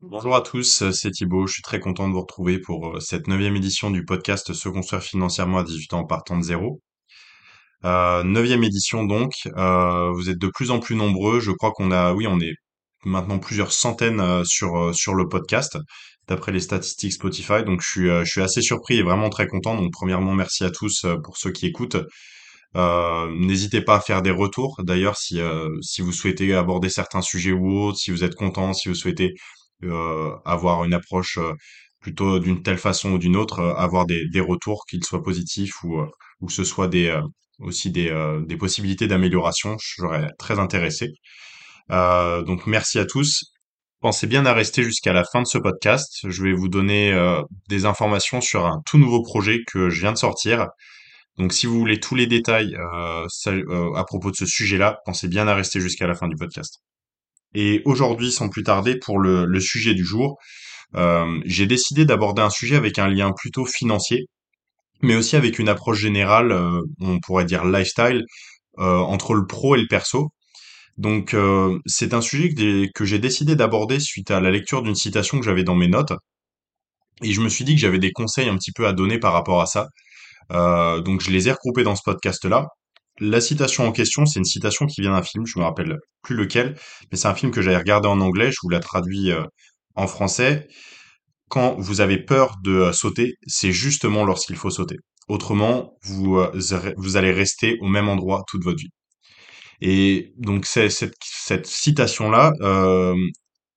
Bonjour à tous, c'est Thibaut. Je suis très content de vous retrouver pour euh, cette neuvième édition du podcast Se construire financièrement à 18 ans partant de zéro. Euh, neuvième édition donc. Euh, vous êtes de plus en plus nombreux. Je crois qu'on a, oui, on est maintenant plusieurs centaines euh, sur euh, le podcast d'après les statistiques Spotify. Donc je suis euh, je suis assez surpris et vraiment très content. Donc premièrement merci à tous euh, pour ceux qui écoutent. Euh, n'hésitez pas à faire des retours. D'ailleurs si euh, si vous souhaitez aborder certains sujets ou autres, si vous êtes content, si vous souhaitez euh, avoir une approche plutôt d'une telle façon ou d'une autre, avoir des, des retours, qu'ils soient positifs ou, ou que ce soit des, aussi des, des possibilités d'amélioration, je serais très intéressé. Donc merci à tous. Pensez bien à rester jusqu'à la fin de ce podcast. Je vais vous donner des informations sur un tout nouveau projet que je viens de sortir. Donc si vous voulez tous les détails euh, euh, à propos de ce sujet-là, pensez bien à rester jusqu'à la fin du podcast. Et aujourd'hui, sans plus tarder, pour le, sujet du jour, euh, j'ai décidé d'aborder un sujet avec un lien plutôt financier, mais aussi avec une approche générale, on pourrait dire lifestyle, entre le pro et le perso. Donc, c'est un sujet que j'ai décidé d'aborder suite à la lecture d'une citation que j'avais dans mes notes, et je me suis dit que j'avais des conseils un petit peu à donner par rapport à ça. Euh, donc, je les ai regroupés dans ce podcast-là. La citation en question, c'est une citation qui vient d'un film, je me rappelle plus lequel, mais c'est un film que j'avais regardé en anglais, je vous la traduis euh, en français. Quand vous avez peur de euh, sauter, c'est justement lorsqu'il faut sauter. Autrement, vous, vous allez rester au même endroit toute votre vie. Et donc cette, citation-là,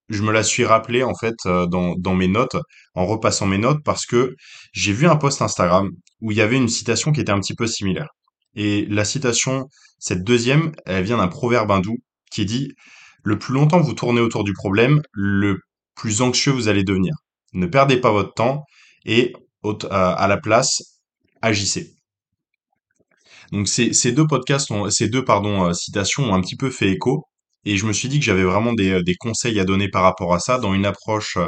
je me la suis rappelée en fait dans mes notes, en repassant mes notes, parce que j'ai vu un post Instagram où il y avait une citation qui était un petit peu similaire. Et la citation, cette deuxième, elle vient d'un proverbe hindou qui dit Le plus longtemps vous tournez autour du problème, le plus anxieux vous allez devenir. Ne perdez pas votre temps et à la place, agissez. Donc ces, deux podcasts, ces deux euh, citations ont un petit peu fait écho et je me suis dit que j'avais vraiment des, euh, conseils à donner par rapport à ça dans une approche euh,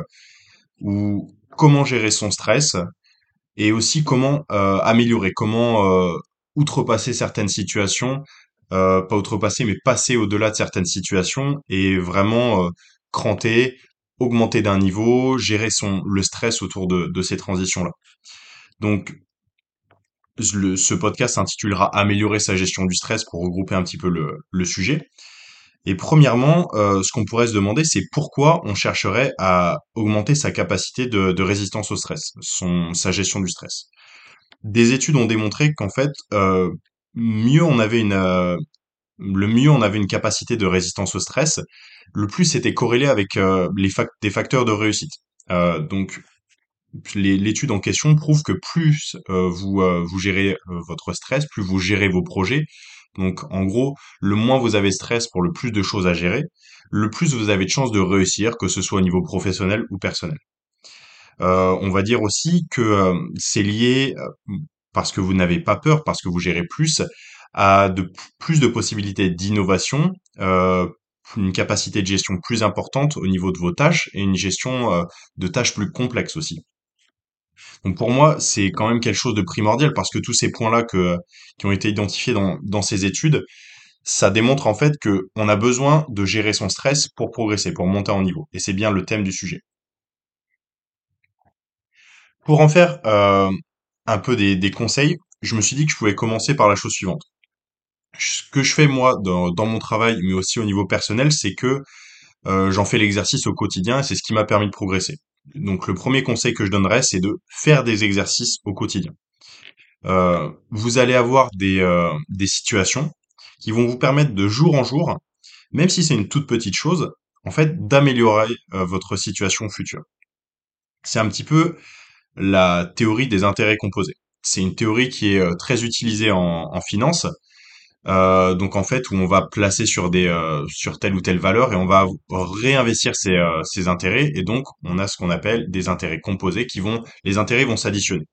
où comment gérer son stress et aussi comment euh, améliorer, comment euh, outrepasser certaines situations, euh, pas outrepasser mais passer au-delà de certaines situations et vraiment cranter, augmenter d'un niveau, gérer son le stress autour de, ces transitions-là. Donc ce podcast s'intitulera Améliorer sa gestion du stress pour regrouper un petit peu le sujet. Et premièrement, euh, ce qu'on pourrait se demander, c'est pourquoi on chercherait à augmenter sa capacité de, résistance au stress, son, sa gestion du stress. Des études ont démontré qu'en fait, euh, mieux on avait une, euh, le mieux on avait une capacité de résistance au stress, le plus c'était corrélé avec les des facteurs de réussite. Donc l'étude en question prouve que plus vous, vous gérez votre stress, plus vous gérez vos projets. Donc, en gros, le moins vous avez stress pour le plus de choses à gérer, le plus vous avez de chances de réussir, que ce soit au niveau professionnel ou personnel. Euh, on va dire aussi que euh, c'est lié, euh, parce que vous n'avez pas peur, parce que vous gérez plus, à de plus de possibilités d'innovation, une capacité de gestion plus importante au niveau de vos tâches et une gestion de tâches plus complexes aussi. Donc pour moi, c'est quand même quelque chose de primordial parce que tous ces points-là qui ont été identifiés dans, ces études, ça démontre en fait que on a besoin de gérer son stress pour progresser, pour monter en niveau. Et c'est bien le thème du sujet. Pour en faire euh, un peu des, conseils, je me suis dit que je pouvais commencer par la chose suivante. Ce que je fais moi dans, dans mon travail, mais aussi au niveau personnel, c'est que euh, j'en fais l'exercice au quotidien et c'est ce qui m'a permis de progresser. Donc le premier conseil que je donnerais, c'est de faire des exercices au quotidien. euh, vous allez avoir des, euh, des situations qui vont vous permettre de jour en jour, même si c'est une toute petite chose, en fait, d'améliorer euh, votre situation future. C'est un petit peu la théorie des intérêts composés. C'est une théorie qui est très utilisée en finance. Euh, donc en fait, où on va placer sur des euh, sur telle ou telle valeur et on va réinvestir euh, ces intérêts et donc on a ce qu'on appelle des intérêts composés qui vont les intérêts vont s'additionner.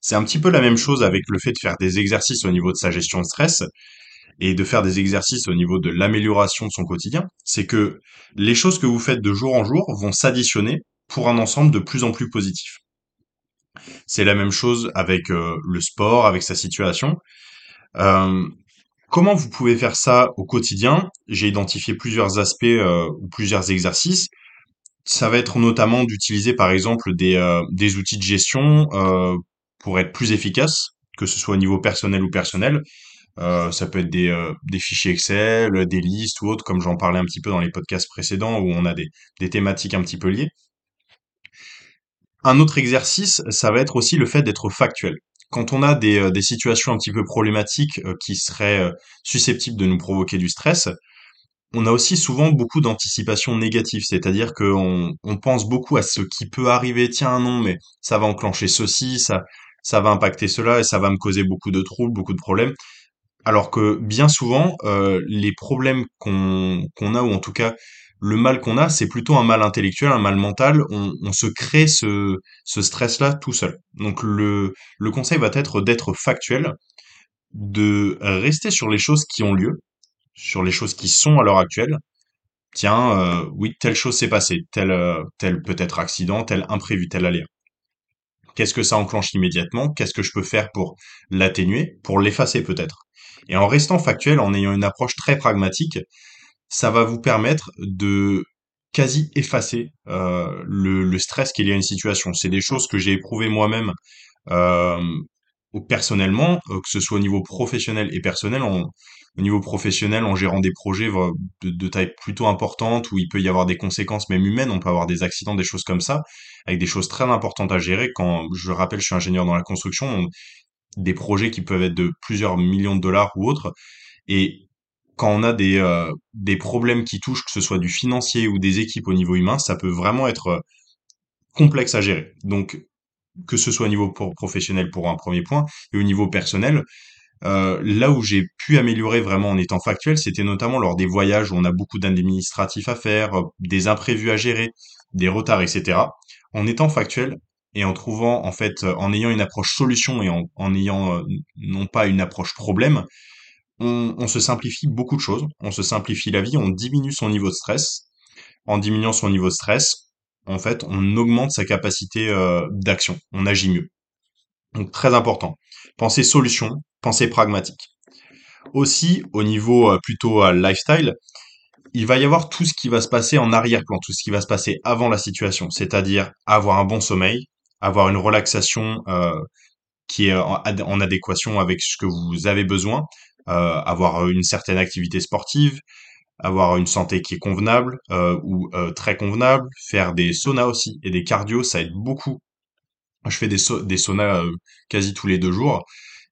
C'est un petit peu la même chose avec le fait de faire des exercices au niveau de sa gestion de stress et de faire des exercices au niveau de l'amélioration de son quotidien. C'est que les choses que vous faites de jour en jour vont s'additionner pour un ensemble de plus en plus positif. C'est la même chose avec le sport, avec sa situation. Comment vous pouvez faire ça au quotidien? J'ai identifié plusieurs aspects euh, ou plusieurs exercices. Ça va être notamment d'utiliser par exemple des, euh, des outils de gestion euh, pour être plus efficace, que ce soit au niveau personnel ou personnel. Ça peut être des, des fichiers Excel, des listes ou autres, comme j'en parlais un petit peu dans les podcasts précédents, où on a des, des thématiques un petit peu liées. Un autre exercice, ça va être aussi le fait d'être factuel. Quand on a des, euh, des situations un petit peu problématiques euh, qui seraient euh, susceptibles de nous provoquer du stress, on a aussi souvent beaucoup d'anticipation négative, c'est-à-dire qu'on on pense beaucoup à ce qui peut arriver. Tiens, non, mais ça va enclencher ceci, ça, va impacter cela et ça va me causer beaucoup de troubles, beaucoup de problèmes. Alors que bien souvent, les problèmes qu'on a, ou en tout cas le mal qu'on a, c'est plutôt un mal intellectuel, un mal mental. On, se crée ce, stress-là tout seul. Donc le, le conseil va être d'être factuel, de rester sur les choses qui ont lieu, sur les choses qui sont à l'heure actuelle. Tiens, euh, oui, telle chose s'est passée, tel, euh, tel peut-être accident, tel imprévu, tel aléa. Qu'est-ce que ça enclenche immédiatement? Qu'est-ce que je peux faire pour l'atténuer, pour l'effacer peut-être? Et en restant factuel, en ayant une approche très pragmatique, ça va vous permettre de quasi effacer euh, le, stress qu'il y a à une situation. C'est des choses que j'ai éprouvées moi-même euh, personnellement, euh, que ce soit au niveau professionnel et personnel, au niveau professionnel, en gérant des projets de, de taille plutôt importante, où il peut y avoir des conséquences même humaines, on peut avoir des accidents, des choses comme ça, avec des choses très importantes à gérer. Quand je rappelle, je suis ingénieur dans la construction, on- des projets qui peuvent être de plusieurs millions de dollars ou autres, et quand on a des, euh, des problèmes qui touchent, que ce soit du financier ou des équipes au niveau humain, ça peut vraiment être euh, complexe à gérer. Donc, que ce soit au niveau pro- professionnel pour un premier point, et au niveau personnel, euh, là où j'ai pu améliorer vraiment en étant factuel, c'était notamment lors des voyages où on a beaucoup d'administratifs à faire, des imprévus à gérer, des retards, etc. En étant factuel et en trouvant, en fait, en ayant une approche solution et en, ayant non pas une approche problème, on, se simplifie beaucoup de choses. On se simplifie la vie, on diminue son niveau de stress. En diminuant son niveau de stress, en fait, on augmente sa capacité euh, d'action. On agit mieux. Donc très important. Pensez solution, pensez pragmatique. Aussi, au niveau euh, plutôt euh, lifestyle, il va y avoir tout ce qui va se passer en arrière-plan, tout ce qui va se passer avant la situation, c'est-à-dire avoir un bon sommeil, avoir une relaxation qui est en, ad- en adéquation avec ce que vous avez besoin, avoir une certaine activité sportive, avoir une santé qui est convenable euh, ou euh, très convenable, faire des saunas aussi et des cardio, ça aide beaucoup. Je fais des, sau- des saunas euh, quasi tous les deux jours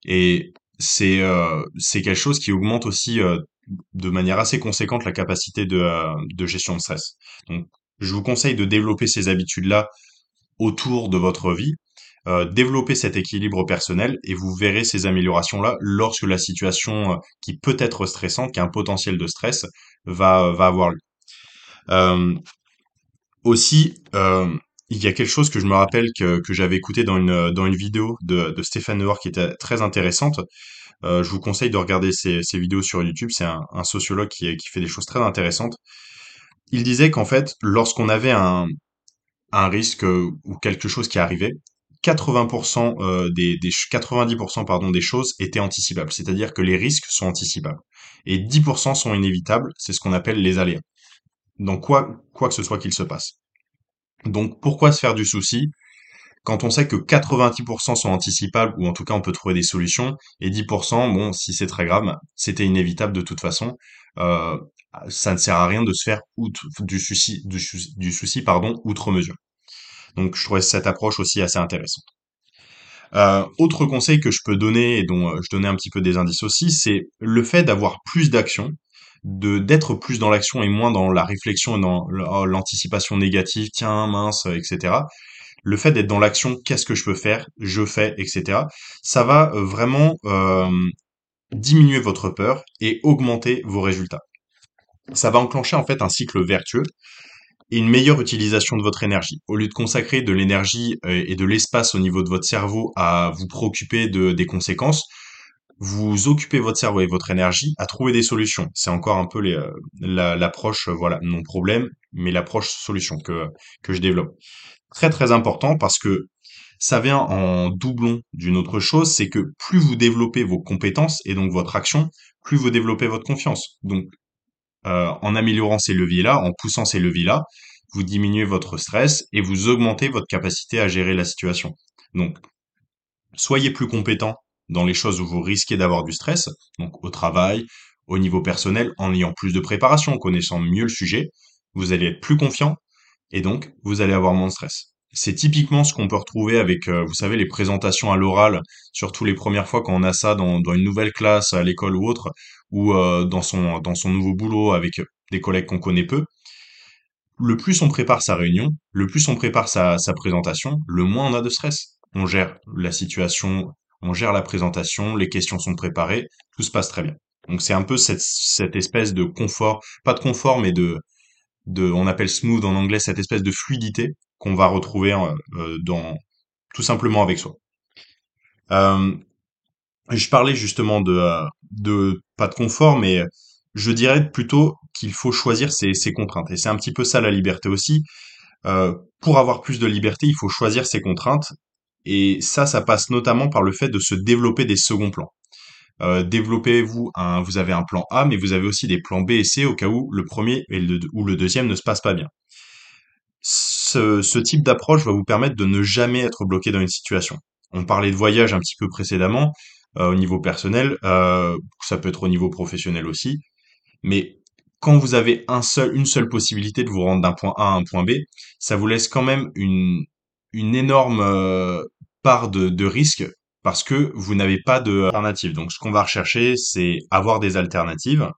et c'est euh, c'est quelque chose qui augmente aussi euh, de manière assez conséquente la capacité de, euh, de gestion de stress. Donc, je vous conseille de développer ces habitudes-là autour de votre vie, euh, développer cet équilibre personnel et vous verrez ces améliorations-là lorsque la situation euh, qui peut être stressante, qui a un potentiel de stress, va, va avoir lieu. Euh, aussi, euh, il y a quelque chose que je me rappelle que, que j'avais écouté dans une, dans une vidéo de, de Stéphane Noir qui était très intéressante. Euh, je vous conseille de regarder ces, ces vidéos sur YouTube. C'est un, un sociologue qui, qui fait des choses très intéressantes. Il disait qu'en fait, lorsqu'on avait un, un risque euh, ou quelque chose qui arrivait, 80% euh, des, des ch- 90% pardon des choses étaient anticipables, c'est-à-dire que les risques sont anticipables et 10% sont inévitables, c'est ce qu'on appelle les aléas. Donc quoi quoi que ce soit qu'il se passe. Donc pourquoi se faire du souci? Quand on sait que 90% sont anticipables ou en tout cas on peut trouver des solutions et 10% bon si c'est très grave, c'était inévitable de toute façon. Euh, ça ne sert à rien de se faire outre, du souci du, du souci pardon outre mesure. Donc je trouvais cette approche aussi assez intéressante. Euh, autre conseil que je peux donner et dont euh, je donnais un petit peu des indices aussi, c'est le fait d'avoir plus d'action, de d'être plus dans l'action et moins dans la réflexion et dans oh, l'anticipation négative, tiens mince, euh, etc. Le fait d'être dans l'action, qu'est-ce que je peux faire, je fais, etc. Ça va vraiment diminuer votre peur et augmenter vos résultats. Ça va enclencher en fait un cycle vertueux une meilleure utilisation de votre énergie. Au lieu de consacrer de l'énergie euh, et de l'espace au niveau de votre cerveau à vous préoccuper de, des conséquences, vous occupez votre cerveau et votre énergie à trouver des solutions. C'est encore un peu euh, la- l'approche, euh, voilà, non problème, mais l'approche solution que, je développe. Très très important parce que ça vient en doublon d'une autre chose, c'est que plus vous développez vos compétences et donc votre action, plus vous développez votre confiance. En améliorant ces leviers-là, en poussant ces leviers-là, vous diminuez votre stress et vous augmentez votre capacité à gérer la situation. Donc, soyez plus compétent dans les choses où vous risquez d'avoir du stress, donc au travail, au niveau personnel, en ayant plus de préparation, en connaissant mieux le sujet, vous allez être plus confiant et donc vous allez avoir moins de stress. C'est typiquement ce qu'on peut retrouver avec, euh, vous savez, les présentations à l'oral, surtout les premières fois quand on a ça dans, dans une nouvelle classe, à l'école ou autre, ou euh, dans son dans son nouveau boulot avec des collègues qu'on connaît peu. Le plus on prépare sa réunion, le plus on prépare sa, sa présentation, le moins on a de stress. On gère la situation, on gère la présentation, les questions sont préparées, tout se passe très bien. Donc c'est un peu cette, cette espèce de confort, pas de confort, mais de, de, on appelle smooth en anglais, cette espèce de fluidité qu'on va retrouver euh, dans tout simplement avec soi. Euh, je parlais justement de, euh, de pas de confort, mais je dirais plutôt qu'il faut choisir ses, contraintes. Et c'est un petit peu ça la liberté aussi. Euh, pour avoir plus de liberté, il faut choisir ses contraintes. Et ça, ça passe notamment par le fait de se développer des seconds plans. Euh, développez-vous un, vous avez un plan A, mais vous avez aussi des plans B et C au cas où le premier ou le deuxième ne se passe pas bien. Ce, type d'approche va vous permettre de ne jamais être bloqué dans une situation. On parlait de voyage un petit peu précédemment, au niveau personnel, euh, ça peut être au niveau professionnel aussi, mais quand vous avez un seul, une seule possibilité de vous rendre d'un point A à un point B, ça vous laisse quand même une, une énorme euh, part de, risque parce que vous n'avez pas d'alternative. Donc ce qu'on va rechercher, c'est avoir des alternatives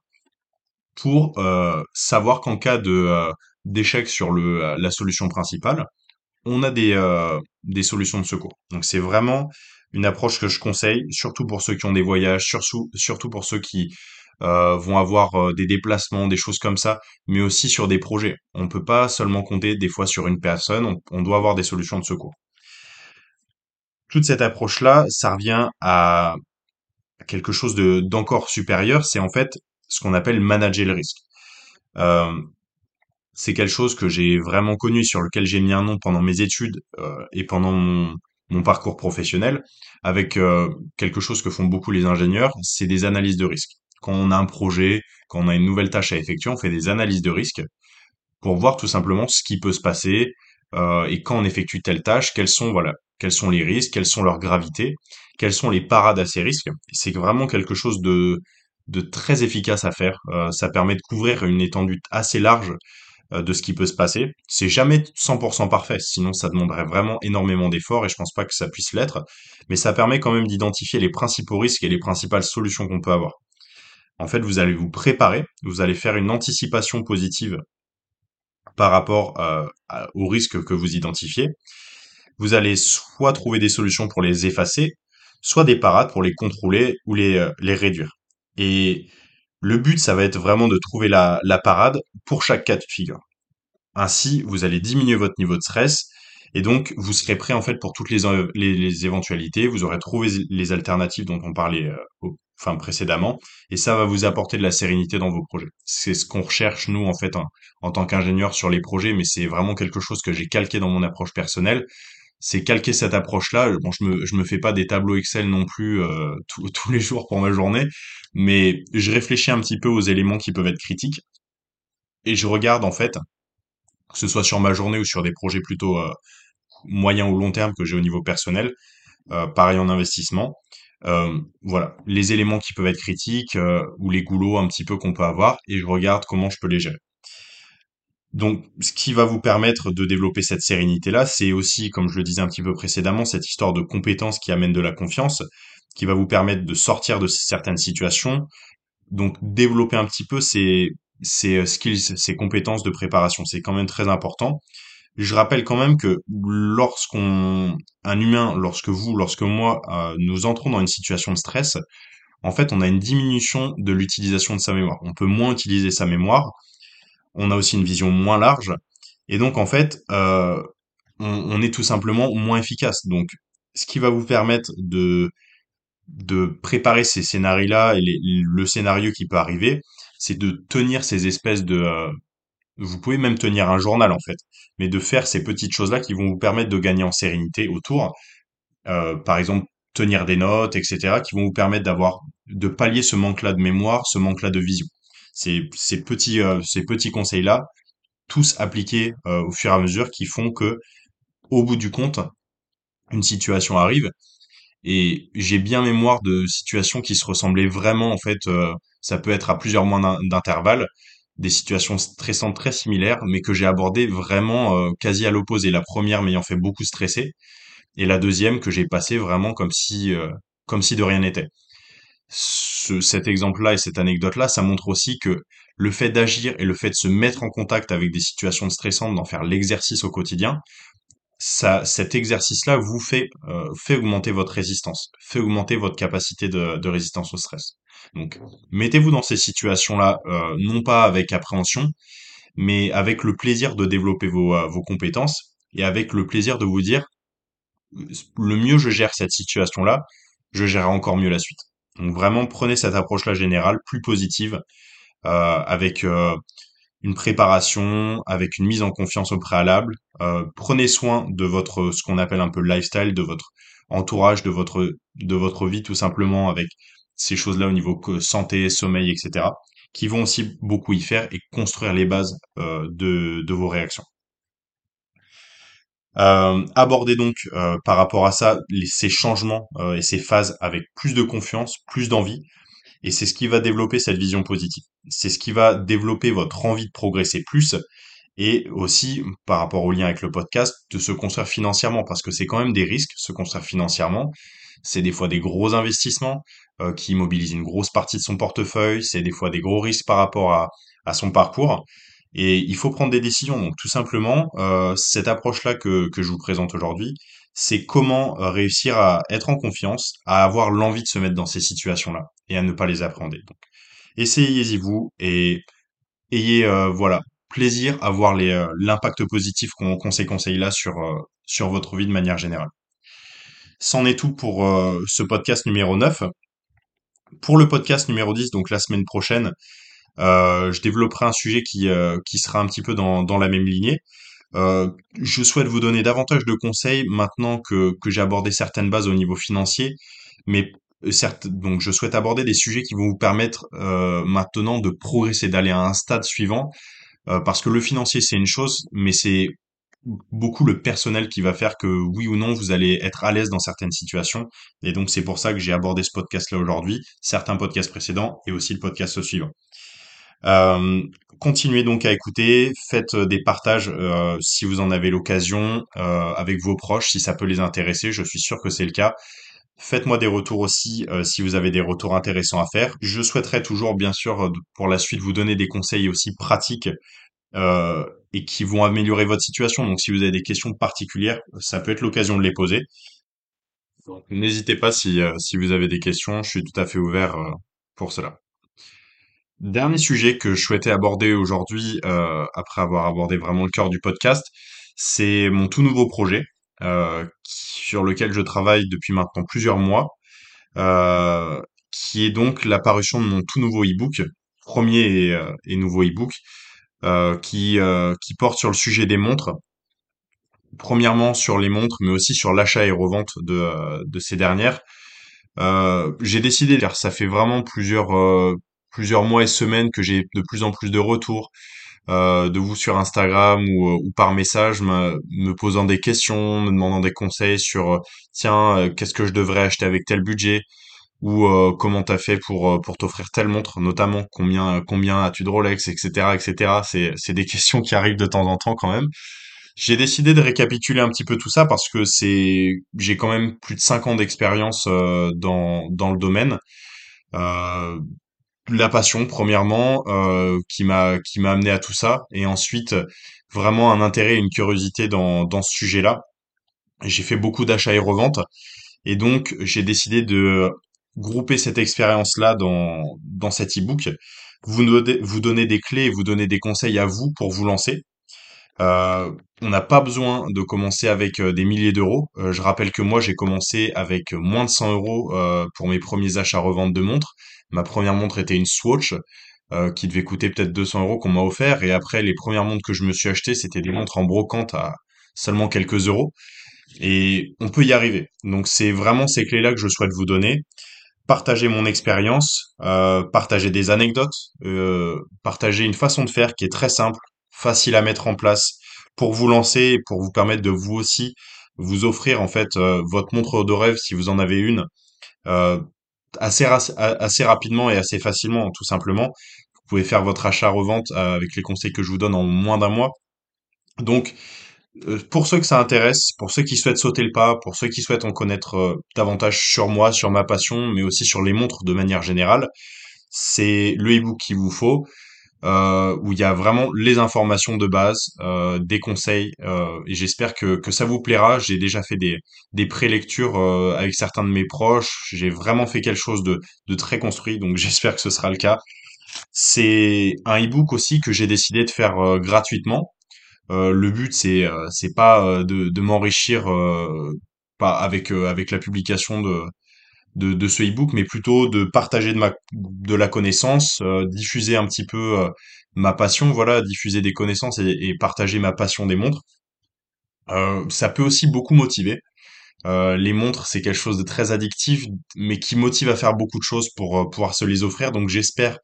pour euh, savoir qu'en cas euh, d'échec sur le, euh, la solution principale, on a des, euh, des solutions de secours. Donc c'est vraiment une approche que je conseille, surtout pour ceux qui ont des voyages, surtout, pour ceux qui euh, vont avoir euh, des déplacements, des choses comme ça, mais aussi sur des projets. On peut pas seulement compter des fois sur une personne, on, doit avoir des solutions de secours. Toute cette approche-là, ça revient à quelque chose de d'encore supérieur, c'est en fait ce qu'on appelle manager le risque. Euh, c'est quelque chose que j'ai vraiment connu, sur lequel j'ai mis un nom pendant mes études et pendant mon, mon parcours professionnel, avec euh, quelque chose que font beaucoup les ingénieurs, c'est des analyses de risque. Quand on a un projet, quand on a une nouvelle tâche à effectuer, on fait des analyses de risque pour voir tout simplement ce qui peut se passer euh, et quand on effectue telle tâche, quels sont voilà, quels sont les risques, quelles sont leurs gravités, quelles sont les parades à ces risques. C'est vraiment quelque chose de de très efficace à faire. Euh, ça permet de couvrir une étendue assez large de ce qui peut se passer. C'est jamais 100% parfait, sinon ça demanderait vraiment énormément d'efforts et je pense pas que ça puisse l'être, mais ça permet quand même d'identifier les principaux risques et les principales solutions qu'on peut avoir. En fait, vous allez vous préparer, vous allez faire une anticipation positive par rapport euh, aux risques que vous identifiez. Vous allez soit trouver des solutions pour les effacer, soit des parades pour les contrôler ou les, euh, les réduire. Et le but, ça va être vraiment de trouver la, parade pour chaque cas de figure. Ainsi, vous allez diminuer votre niveau de stress et donc vous serez prêt en fait pour toutes les, les éventualités. Vous aurez trouvé les alternatives dont on parlait euh, précédemment et ça va vous apporter de la sérénité dans vos projets. C'est ce qu'on recherche nous en fait en, en tant qu'ingénieur sur les projets, mais c'est vraiment quelque chose que j'ai calqué dans mon approche personnelle c'est calquer cette approche-là. Bon, je me, me fais pas des tableaux Excel non plus euh, tous les jours pour ma journée, mais je réfléchis un petit peu aux éléments qui peuvent être critiques et je regarde en fait, que ce soit sur ma journée ou sur des projets plutôt euh, moyen ou long terme que j'ai au niveau personnel, euh, pareil en investissement. Voilà, les éléments qui peuvent être critiques ou les goulots un petit peu qu'on peut avoir et je regarde comment je peux les gérer. Donc, ce qui va vous permettre de développer cette sérénité-là, c'est aussi, comme je le disais un petit peu précédemment, cette histoire de compétence qui amène de la confiance, qui va vous permettre de sortir de certaines situations. Donc, développer un petit peu ces, ces euh, skills, ces compétences de préparation, c'est quand même très important. Je rappelle quand même que lorsqu'on, un humain, lorsque vous, lorsque moi, euh, nous entrons dans une situation de stress, en fait, on a une diminution de l'utilisation de sa mémoire. On peut moins utiliser sa mémoire on a aussi une vision moins large, et donc en fait, euh, on, est tout simplement moins efficace. Donc, ce qui va vous permettre de préparer ces scénarios-là et le scénario qui peut arriver, c'est de tenir ces espèces de euh, vous pouvez même tenir un journal en fait, mais de faire ces petites choses-là qui vont vous permettre de gagner en sérénité autour. Euh, par exemple, tenir des notes, etc., qui vont vous permettre d'avoir de pallier ce manque-là de mémoire, ce manque-là de vision. Ces, petits, euh, ces petits conseils-là, tous appliqués euh, au fur et à mesure qui font que, au bout du compte, une situation arrive. Et j'ai bien mémoire de situations qui se ressemblaient vraiment, en fait, euh, ça peut être à plusieurs mois d'intervalle, des situations stressantes très similaires, mais que j'ai abordées vraiment quasi à l'opposé. La première m'ayant fait beaucoup stresser, et la deuxième que j'ai passée vraiment comme si de rien n'était. Ce, cet exemple-là et cette anecdote-là, ça montre aussi que le fait d'agir et le fait de se mettre en contact avec des situations stressantes, d'en faire l'exercice au quotidien, ça, cet exercice-là vous fait, euh, fait augmenter votre résistance, fait augmenter votre capacité de, de résistance au stress. Donc, mettez-vous dans ces situations-là, euh, non pas avec appréhension, mais avec le plaisir de développer vos, euh, vos compétences et avec le plaisir de vous dire, le mieux je gère cette situation-là, je gérerai encore mieux la suite. Donc vraiment, prenez cette approche-là générale, plus positive, euh, avec euh, une préparation, avec une mise en confiance au préalable. Euh, prenez soin de votre, ce qu'on appelle un peu le lifestyle, de votre entourage, de votre, de votre vie tout simplement, avec ces choses-là au niveau santé, sommeil, etc., qui vont aussi beaucoup y faire et construire les bases euh, de, de vos réactions. Euh, aborder donc euh, par rapport à ça ces changements euh, et ces phases avec plus de confiance, plus d'envie, et c'est ce qui va développer cette vision positive. C'est ce qui va développer votre envie de progresser plus et aussi par rapport au lien avec le podcast de se construire financièrement parce que c'est quand même des risques se construire financièrement. C'est des fois des gros investissements euh, qui mobilisent une grosse partie de son portefeuille, c'est des fois des gros risques par rapport à son parcours. Et il faut prendre des décisions. Donc tout simplement, euh, cette approche-là que, que je vous présente aujourd'hui, c'est comment euh, réussir à être en confiance, à avoir l'envie de se mettre dans ces situations-là et à ne pas les appréhender. Essayez-y vous et ayez euh, voilà plaisir à voir l'impact positif qu'ont qu ces conseils-là sur sur votre vie de manière générale. C'en est tout pour ce podcast numéro 9. Pour le podcast numéro 10, donc la semaine prochaine, je développerai un sujet qui, euh, qui sera un petit peu dans, dans la même lignée. Euh, je souhaite vous donner davantage de conseils maintenant que, que j'ai abordé certaines bases au niveau financier, mais certes, donc je souhaite aborder des sujets qui vont vous permettre euh, maintenant de progresser, d'aller à un stade suivant, euh, parce que le financier c'est une chose, mais c'est beaucoup le personnel qui va faire que oui ou non vous allez être à l'aise dans certaines situations, et donc c'est pour ça que j'ai abordé ce podcast-là aujourd'hui, certains podcasts précédents et aussi le podcast suivant. Euh, continuez donc à écouter, faites euh, des partages euh, si vous en avez l'occasion avec vos proches, si ça peut les intéresser, je suis sûr que c'est le cas. Faites-moi des retours aussi si vous avez des retours intéressants à faire. Je souhaiterais toujours, bien sûr, pour la suite, vous donner des conseils aussi pratiques et qui vont améliorer votre situation. Donc, si vous avez des questions particulières, ça peut être l'occasion de les poser. N'hésitez pas si, si vous avez des questions, je suis tout à fait ouvert pour cela. Dernier sujet que je souhaitais aborder aujourd'hui, euh, après avoir abordé vraiment le cœur du podcast, c'est mon tout nouveau projet, euh, sur lequel je travaille depuis maintenant plusieurs mois, euh, qui est donc la parution de mon tout nouveau e-book, premier et, nouveau e-book, qui, qui porte sur le sujet des montres. Premièrement sur les montres, mais aussi sur l'achat et revente de, de ces dernières. J'ai décidé, car ça fait vraiment plusieurs, plusieurs mois et semaines que j'ai de plus en plus de retours euh, de vous sur Instagram ou, euh, ou par message me, me posant des questions, me demandant des conseils sur euh, tiens, euh, qu'est-ce que je devrais acheter avec tel budget? ou euh, comment t'as fait pour pour t'offrir telle montre, notamment combien combien as-tu de Rolex, etc., etc. C'est c'est des questions qui arrivent de temps en temps quand même. J'ai décidé de récapituler un petit peu tout ça parce que c'est j'ai quand même plus de cinq ans d'expérience euh, dans dans le domaine. Euh, la passion premièrement euh, qui m'a qui m'a amené à tout ça et ensuite vraiment un intérêt une curiosité dans dans ce sujet-là. J'ai fait beaucoup d'achats et reventes et donc j'ai décidé de grouper cette expérience-là dans dans cet e-book, vous vous donner des clés et vous donner des conseils à vous pour vous lancer. Euh, on n'a pas besoin de commencer avec euh, des milliers d'euros. Euh, je rappelle que moi, j'ai commencé avec moins de 100 euros pour mes premiers achats-reventes de montres. Ma première montre était une Swatch qui devait coûter peut-être 200 euros qu'on m'a offert. Et après, les premières montres que je me suis achetées, c'était des montres en brocante à seulement quelques euros. Et on peut y arriver. Donc, c'est vraiment ces clés-là que je souhaite vous donner. Partager mon expérience, euh, partager des anecdotes, euh, partager une façon de faire qui est très simple facile à mettre en place pour vous lancer et pour vous permettre de vous aussi vous offrir en fait euh, votre montre de rêve si vous en avez une euh, assez, assez rapidement et assez facilement tout simplement. Vous pouvez faire votre achat-revente euh, avec les conseils que je vous donne en moins d'un mois. Donc pour ceux que ça intéresse, pour ceux qui souhaitent sauter le pas, pour ceux qui souhaitent en connaître davantage sur moi, sur ma passion, mais aussi sur les montres de manière générale, c'est le e-book qu'il vous faut, euh, où il y a vraiment les informations de base, euh, des conseils, euh, et j'espère que, que ça vous plaira. J'ai déjà fait des, des pré-lectures euh, avec certains de mes proches, j'ai vraiment fait quelque chose de, de très construit, donc j'espère que ce sera le cas. C'est un e-book aussi que j'ai décidé de faire euh, gratuitement. Euh, le but c'est c'est pas de, de m'enrichir pas avec avec la publication de de, de ce e-book, mais plutôt de partager de ma de la connaissance, euh, diffuser un petit peu euh, ma passion, voilà, diffuser des connaissances et, partager ma passion des montres. Euh, ça peut aussi beaucoup motiver. Les montres, c'est quelque chose de très addictif, mais qui motive à faire beaucoup de choses pour pouvoir se les offrir. Donc j'espère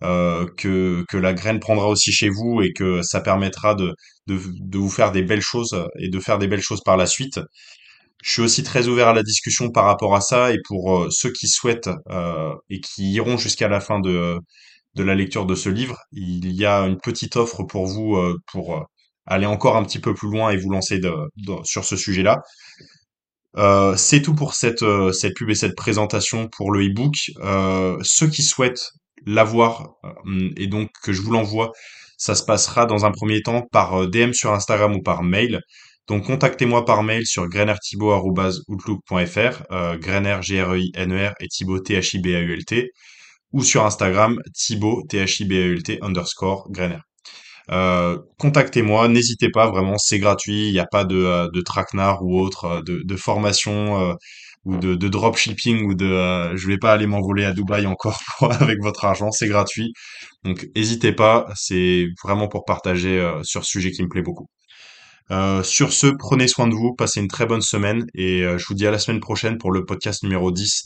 que, que la graine prendra aussi chez vous et que ça permettra de, de, vous faire des belles choses et de faire des belles choses par la suite. Je suis aussi très ouvert à la discussion par rapport à ça et pour euh, ceux qui souhaitent euh, et qui iront jusqu'à la fin de, de la lecture de ce livre, il y a une petite offre pour vous euh, pour aller encore un petit peu plus loin et vous lancer sur ce sujet-là. C'est tout pour cette, cette pub et cette présentation pour le e-book. Ceux qui souhaitent l'avoir et donc que je vous l'envoie, ça se passera dans un premier temps par DM sur Instagram ou par mail. Donc contactez-moi par mail sur grenerthibault@outlook.fr, euh, grener G-R-E-I-N-E-R et Thibault T-H-I-B-A-U-L-T, ou sur Instagram Thibault T-H-I-B-A-U-L-T underscore grener. Euh, contactez-moi, n'hésitez pas, vraiment, c'est gratuit, il n'y a pas de, euh, de traquenard ou autre, euh, de, de formation ou de, de dropshipping ou de euh, je vais pas aller m'envoler à Dubaï encore avec votre argent, c'est gratuit. Donc n'hésitez pas, c'est vraiment pour partager sur ce sujet qui me plaît beaucoup. Euh, sur ce, prenez soin de vous, passez une très bonne semaine et euh, je vous dis à la semaine prochaine pour le podcast numéro 10